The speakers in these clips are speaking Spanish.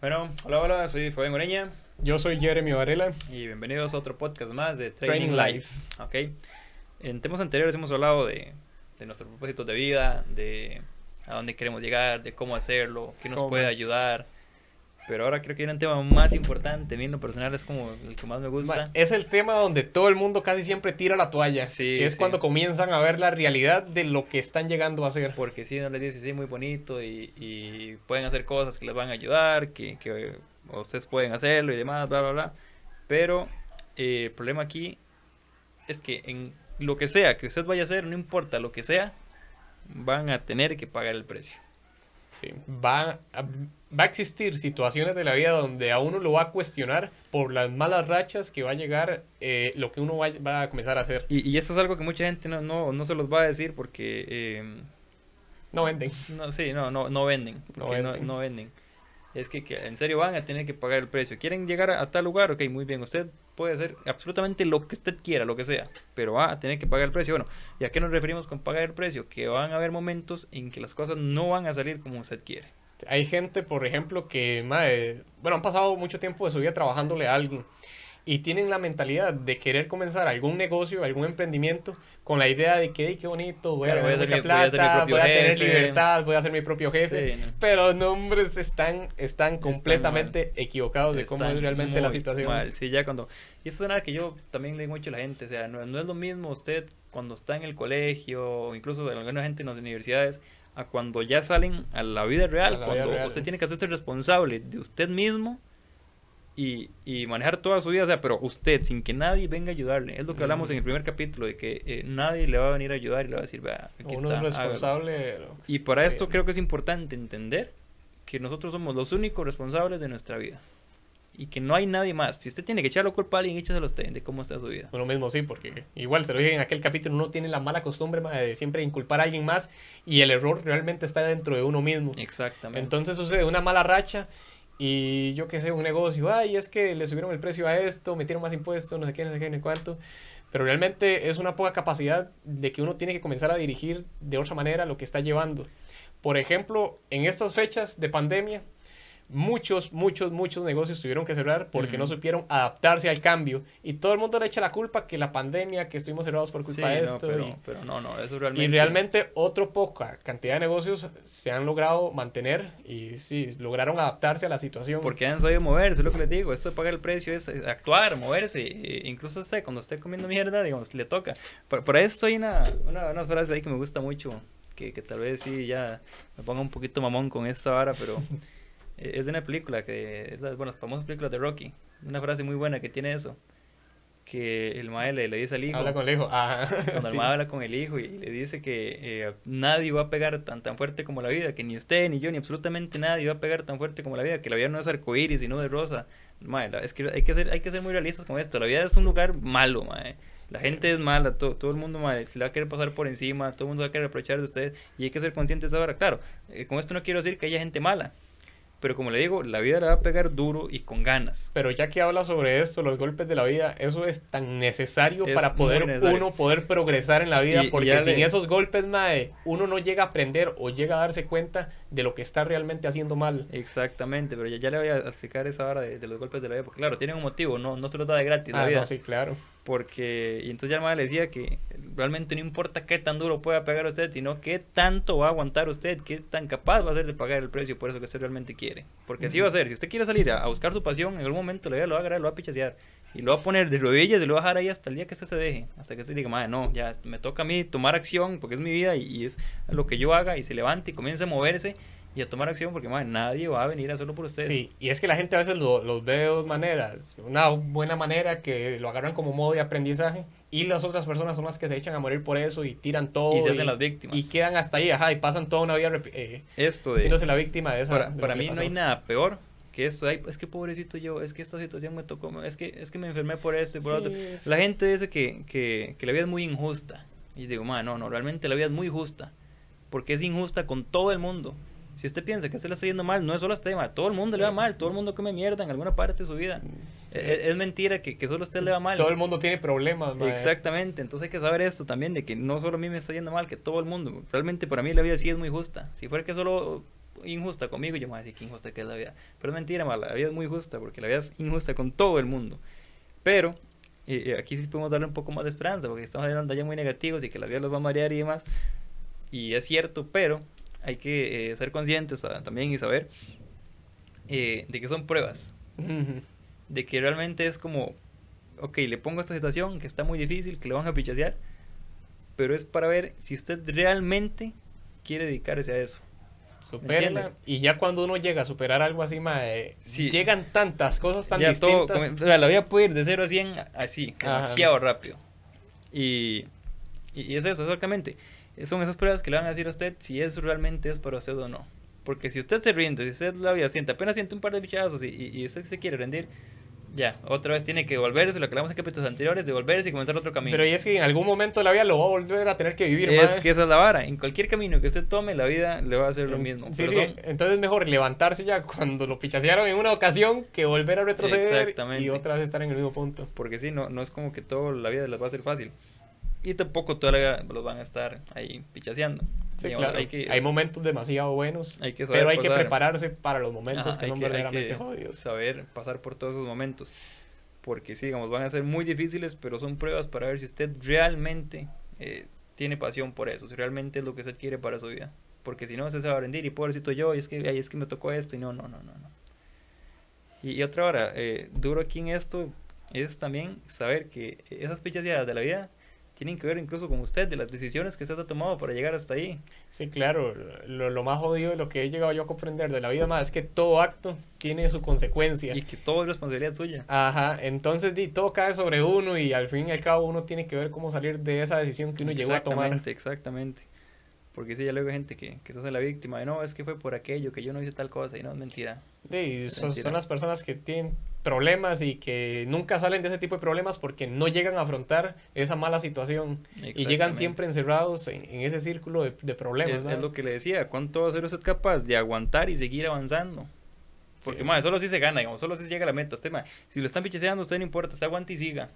Bueno, hola, hola, soy Fabián Oreña. Yo soy Jeremy Varela. Y bienvenidos a otro podcast más de Training, Life. Ok. En temas anteriores hemos hablado de, de nuestros propósitos de vida, de a dónde queremos llegar, de cómo hacerlo, qué nos Cómo. puede ayudar. Pero ahora creo que hay un tema más importante, viendo personal, es como el que más me gusta. Es el tema donde todo el mundo casi siempre tira la toalla. Sí, que es sí. cuando comienzan a ver la realidad de lo que están llegando a hacer. Porque si uno les dice, sí, muy bonito y, y pueden hacer cosas que les van a ayudar, que, que ustedes pueden hacerlo y demás, bla, bla, bla. Pero eh, el problema aquí es que en lo que sea que usted vaya a hacer, no importa lo que sea, van a tener que pagar el precio. Sí. Va, a, va a existir situaciones de la vida donde a uno lo va a cuestionar por las malas rachas que va a llegar eh, lo que uno va, va a comenzar a hacer. Y, y eso es algo que mucha gente no, no, no se los va a decir porque... eh, No venden. No, sí, no, no, no venden. No porque no, venden. no venden. Es que, en serio van a tener que pagar el precio. ¿Quieren llegar a, tal lugar? Ok, muy bien. Usted puede hacer absolutamente lo que usted quiera, lo que sea. Pero va a tener que pagar el precio. Bueno, ¿y a qué nos referimos con pagar el precio? Que van a haber momentos en que las cosas no van a salir como usted quiere. Hay gente, por ejemplo, que, mae, bueno, han pasado mucho tiempo de su vida trabajándole a alguien y tienen la mentalidad de querer comenzar algún negocio, algún emprendimiento, con la idea de que, "Ey, qué bonito, voy a ganar mucha mi- voy a plata, voy a tener jefe". libertad, voy a ser mi propio jefe. Sí, no. Pero nombres están, están completamente equivocados de cómo Están es realmente la situación. mal. Sí, ya cuando... Y eso es nada que yo también le digo mucho a la gente. O sea, no, no es lo mismo usted cuando está en el colegio o incluso alguna gente en las universidades a cuando ya salen a la vida real. La vida cuando real. usted tiene que hacerse responsable de usted mismo y, y manejar toda su vida. O sea, pero usted, sin que nadie venga a ayudarle. Es lo que hablamos en el primer capítulo, de que eh, nadie le va a venir a ayudar y le va a decir, vea, aquí Uno está, es hágalo". responsable. Y para esto Sí. creo que es importante entender que nosotros somos los únicos responsables de nuestra vida. Y que no hay nadie más. Si usted tiene que echar la culpa a alguien, échaselo a usted de cómo está su vida. Uno mismo sí, porque igual se lo dije en aquel capítulo, uno tiene la mala costumbre ma, de siempre inculpar a alguien más y el error realmente está dentro de uno mismo. Exactamente. Entonces sucede una mala racha y yo qué sé, un negocio, ay, es que le subieron el precio a esto, metieron más impuestos, no sé qué, no sé qué, no cuánto. Pero realmente es una poca capacidad de que uno tiene que comenzar a dirigir de otra manera lo que está llevando. Por ejemplo, en estas fechas de pandemia, muchos, muchos, muchos negocios tuvieron que cerrar porque no Ujú. supieron adaptarse al cambio. Y todo el mundo le echa la culpa que la pandemia, que estuvimos cerrados por Sí, culpa de no, esto. pero, y- pero no, no, eso realmente. y realmente otro poca cantidad de negocios se han logrado mantener y sí, lograron adaptarse a la situación. Porque han sabido moverse, es lo que les digo. Esto de pagar el precio es actuar, moverse. e incluso usted, cuando esté comiendo mierda, digamos, le toca. Por, por esto hay una, una, una frase ahí que me gusta mucho. Que, que tal vez sí ya me ponga un poquito mamón con esta vara, pero es de una película que es las bueno, las famosas películas de Rocky. Una frase muy buena que tiene eso. Que el mae le, le dice al hijo. Habla con el hijo. Ajá. Cuando el sí. mae habla con el hijo y le dice que eh, nadie va a pegar tan tan fuerte como la vida, que ni usted, ni yo, ni absolutamente nadie va a pegar tan fuerte como la vida, que la vida no es arcoíris, sino de rosa. Mae, la- es que hay que ser, hay que ser muy realistas con esto. La vida es un lugar malo, mae. La Sí. gente es mala, to- todo el mundo mae, le va a querer pasar por encima, todo el mundo va a querer aprovechar de usted y hay que ser conscientes de ahora. Claro, eh, con esto no quiero decir que haya gente mala, pero como le digo, la vida la va a pegar duro y con ganas. Pero ya que habla sobre esto, los golpes de la vida, eso es tan necesario Es para poder necesario. uno poder progresar en la vida, Y- porque sin le- esos golpes, mae, uno no llega a aprender o llega a darse cuenta de lo que está realmente haciendo mal. Exactamente, pero ya, ya le voy a explicar esa hora de, de los golpes de la vida, porque claro, tienen un motivo, no, no se los da de gratis la Ah, vida. no, sí, claro. Porque, y entonces ya el le decía que realmente no importa qué tan duro pueda pegar usted, sino qué tanto va a aguantar usted, qué tan capaz va a ser de pagar el precio por eso que usted realmente quiere. Porque así va a ser, si usted quiere salir a, a buscar su pasión, en algún momento la vida lo va a agarrar, lo va a pichasear. Y lo va a poner de rodillas y lo va a dejar ahí hasta el día que usted se deje. Hasta que se diga, madre, no, ya me toca a mí tomar acción porque es mi vida y, y es lo que yo haga y se levante y comience a moverse y a tomar acción porque, madre, nadie va a venir a hacerlo por usted. Sí, y es que la gente a veces lo- los ve de dos maneras. Una buena manera que lo agarran como modo de aprendizaje y las otras personas son las que se echan a morir por eso y tiran todo. Y se hacen las víctimas. Y quedan hasta ahí, ajá, y pasan toda una vida eh, Esto de... siéndose la víctima de esa. Para, de lo para mí no hay nada peor que esto. Ay, es que pobrecito yo, es que esta situación me tocó, es que, es que me enfermé por esto y por Sí, otro. es- La gente dice que, que, que la vida es muy injusta. Y digo, man, no, no, realmente la vida es muy justa. Porque es injusta con todo el mundo. Si usted piensa que usted le está yendo mal, no es solo a usted, ma, todo el mundo le va mal, todo el mundo come mierda en alguna parte de su vida. Sí. Es, es mentira que, que solo a usted le va mal. Todo el mundo tiene problemas, mae. Exactamente, entonces hay que saber esto también, de que no solo a mí me está yendo mal, que todo el mundo. Realmente para mí la vida sí es muy justa. Si fuera que solo injusta conmigo, yo me voy a decir que injusta que es la vida. Pero es mentira, ma, la vida es muy justa, porque la vida es injusta con todo el mundo. Pero eh, aquí sí podemos darle un poco más de esperanza, porque estamos hablando ya muy negativos y que la vida los va a marear y demás. Y es cierto, pero hay que eh, ser conscientes también y saber eh, de que son pruebas. De que realmente es como, ok, le pongo esta situación que está muy difícil, que le van a pichasear, pero es para ver si usted realmente quiere dedicarse a eso. Supérala. Y ya cuando uno llega a superar algo así, mae, llegan tantas cosas tan ya distintas. Todo, o sea, la vida puede ir de 0 a 100 así, demasiado rápido. Y, y, es eso, exactamente. Son esas pruebas que le van a decir a usted si eso realmente es para usted o no. Porque si usted se rinde, si usted la vida siente, apenas siente un par de bichazos y, y usted se quiere rendir, ya, otra vez tiene que volverse, lo que hablamos en capítulos anteriores, devolverse y comenzar otro camino. Pero y es que en algún momento de la vida lo va a volver a tener que vivir. Es que esa es la vara. En cualquier camino que usted tome, la vida le va a hacer lo mismo. Sí, sí. Entonces es mejor levantarse ya cuando lo pichasearon en una ocasión que volver a retroceder y otra vez estar en el mismo punto. Porque sí, no, no es como que toda la vida les va a ser fácil. Y tampoco toda la vida los van a estar ahí pichaseando. Sí, claro. Hay, momentos demasiado buenos, pero hay que prepararse para los momentos que son verdaderamente jodidos. Saber pasar por todos esos momentos porque sí, digamos, van a ser muy difíciles, pero son pruebas para ver si usted realmente eh, tiene pasión por eso, si realmente es lo que usted quiere para su vida. Porque si no, se va a rendir y pobrecito yo, y es que, ay, es que me tocó esto, y no, no, no, no. no. Y, otra hora, eh, duro aquí en esto es también saber que esas pichaseadas de la vida tienen que ver incluso con usted, de las decisiones que usted ha tomado para llegar hasta ahí. Sí, claro, lo, lo más jodido de lo que he llegado yo a comprender de la vida más es que todo acto tiene su consecuencia. Y que todo es responsabilidad suya. Ajá, entonces di, todo cae sobre uno y al fin y al cabo uno tiene que ver cómo salir de esa decisión que uno llegó a tomar. Exactamente, exactamente. Porque sí, ya luego hay gente que, que se hace la víctima de no, es que fue por aquello, que yo no hice tal cosa y no, es mentira. Sí, son, son las personas que tienen problemas y que nunca salen de ese tipo de problemas porque no llegan a afrontar esa mala situación y llegan siempre encerrados en, ese círculo de, problemas. Es, lo que le decía, ¿cuánto va a ser usted capaz de aguantar y seguir avanzando? Porque, sí. solo si se gana, digamos, solo si llega a la meta. Usted, si lo están picheseando, usted no importa, usted aguanta y siga.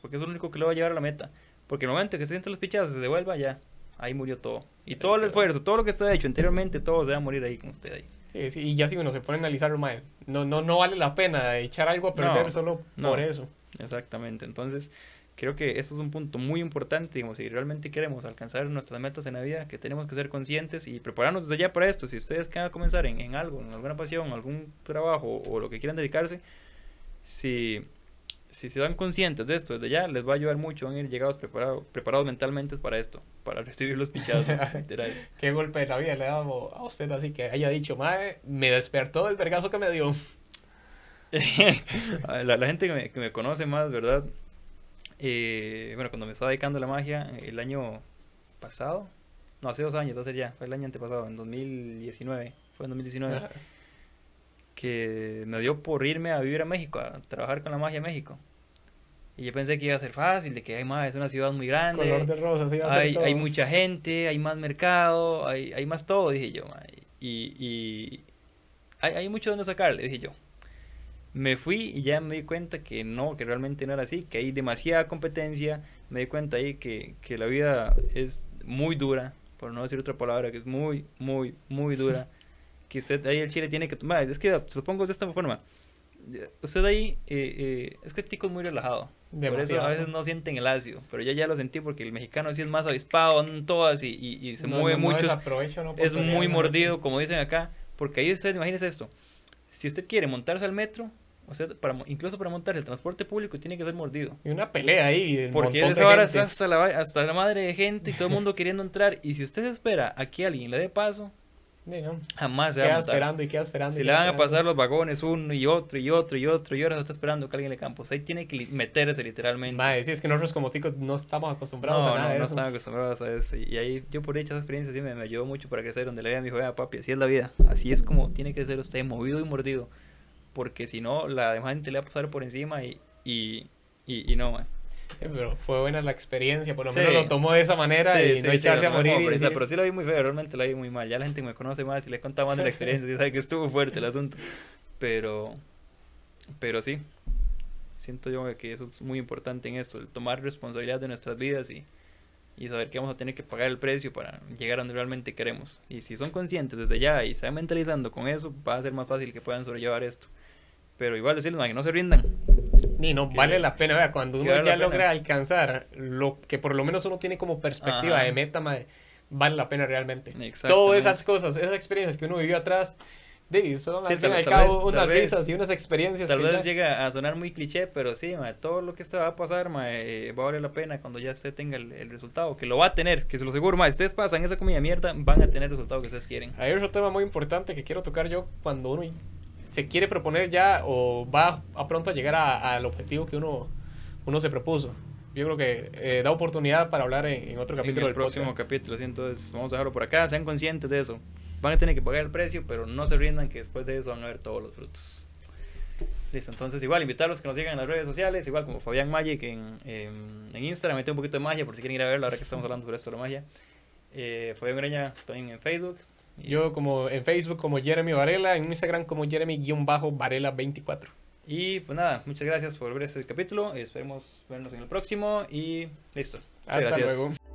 Porque es lo único que lo va a llevar a la meta. Porque el momento que se sienten los pichados, se devuelva, ya, ahí murió todo. Y todo el esfuerzo, todo lo que está hecho anteriormente, todo se va a morir ahí con usted ahí y ya si uno se pone a analizarlo, mal no, no, no vale la pena echar algo a perder solo por eso. Exactamente, entonces creo que eso es un punto muy importante, digamos, si realmente queremos alcanzar nuestras metas en la vida, que tenemos que ser conscientes y prepararnos desde ya para esto. Si ustedes quieren comenzar en, en algo, en alguna pasión, algún trabajo o lo que quieran dedicarse, si si se dan conscientes de esto desde ya, les va a ayudar mucho, van a ir llegados preparados, preparados mentalmente para esto, para recibir los pichazos. Qué golpe de la vida le ha dado a usted así que haya dicho, madre, me despertó el vergazo que me dio. la, gente que me, que me, conoce más, ¿verdad? Eh, bueno, cuando me estaba dedicando a la magia, el año pasado, no, hace dos años, va a ser ya, fue el año antepasado, en 2019, fue en 2019 que me dio por irme a vivir a México, a trabajar con la magia en México. Y yo pensé que iba a ser fácil, de que hay más, es una ciudad muy grande. Color de rosa, sí, hay, hay mucha gente, hay más mercado, hay, hay más todo, dije yo. Y, y hay, hay, mucho donde sacarle, dije yo. Me fui y ya me di cuenta que no, que realmente no era así, que hay demasiada competencia. Me di cuenta ahí que, que la vida es muy dura, por no decir otra palabra, que es muy, muy, muy dura. que usted ahí el chile tiene que tomar. Es que, se lo pongo de esta forma. Usted ahí, eh, eh, es que el tico es muy relajado. Por eso a veces no sienten el ácido. Pero yo ya lo sentí porque el mexicano sí es más avispado en todas y, y, se mueve mucho. es muy mordido, como dicen acá. Porque ahí usted, imagínese esto. Si usted quiere montarse al metro, o sea, para, incluso para montarse el transporte público tiene que ser mordido. Y una pelea ahí. Porque esa hora hasta la, hasta la madre de gente y todo el mundo queriendo entrar. Y si usted espera a que alguien le dé paso, Jamás se queda esperando y queda esperando. Si le van a pasar los vagones uno y otro y otro y otro y ahora está esperando que alguien le campo. ahí tiene que meterse literalmente. Madre, sí, es que nosotros como ticos no estamos acostumbrados a nada no, no estamos acostumbrados a eso. Y ahí yo por dicha esa experiencia sí me, me ayudó mucho para crecer. Donde le veía a mi joven, papi, así es la vida. Así es como tiene que ser usted, movido y mordido. Porque si no, la demás gente le va a pasar por encima y, y, y, y no, man. Pero fue buena la experiencia, por lo menos lo tomó de esa manera y no echarse a morir. pero, sí la vi muy feo, realmente la vi muy mal. Ya la gente me conoce más y le he contado más de la experiencia y sabe que estuvo fuerte el asunto. Pero, pero sí, siento yo que eso es muy importante en esto, el tomar responsabilidad de nuestras vidas y, y saber que vamos a tener que pagar el precio para llegar a donde realmente queremos. Y si son conscientes desde ya y se van mentalizando con eso, va a ser más fácil que puedan sobrellevar esto. Pero igual decirles, que no se rindan. Ni no Que- vale la pena, vea, cuando uno vale ya logra alcanzar lo que por lo menos uno tiene como perspectiva Ajá. de meta, mae, vale la pena realmente. Todas esas cosas, esas experiencias que uno vivió atrás, de, son Sí, al fin y al cabo vez- unas tal vez- risas y unas experiencias Tal que vez ya- llega a sonar muy cliché, pero sí, todo lo que se va a pasar mae, eh, va a valer la pena cuando ya usted tenga el, el resultado, que lo va a tener, que se lo aseguro, si ustedes pasan esa comida mierda, van a tener el resultado que ustedes quieren. Hay otro tema muy importante que quiero tocar yo cuando uno se quiere proponer ya o va a pronto a llegar al objetivo que uno, uno se propuso. Yo creo que eh, da oportunidad para hablar en, en otro capítulo en el del próximo podcast. capítulo, ¿sí? entonces vamos a dejarlo por acá, sean conscientes de eso. Van a tener que pagar el precio, pero no se rindan que después de eso van a ver todos los frutos. Listo, entonces igual invitarlos que nos sigan en las redes sociales, igual como Fabián Magic en, en, en Instagram, mete un poquito de magia por si quieren ir a verlo ahora que estamos hablando sobre esto de la magia. Eh, Fabián Greña también en Facebook. Yo como en Facebook como Jeremy Varela, en Instagram como Jeremy-Varela24. y pues nada, muchas gracias por ver este capítulo, esperemos vernos en el próximo y listo. Hasta gracias. luego.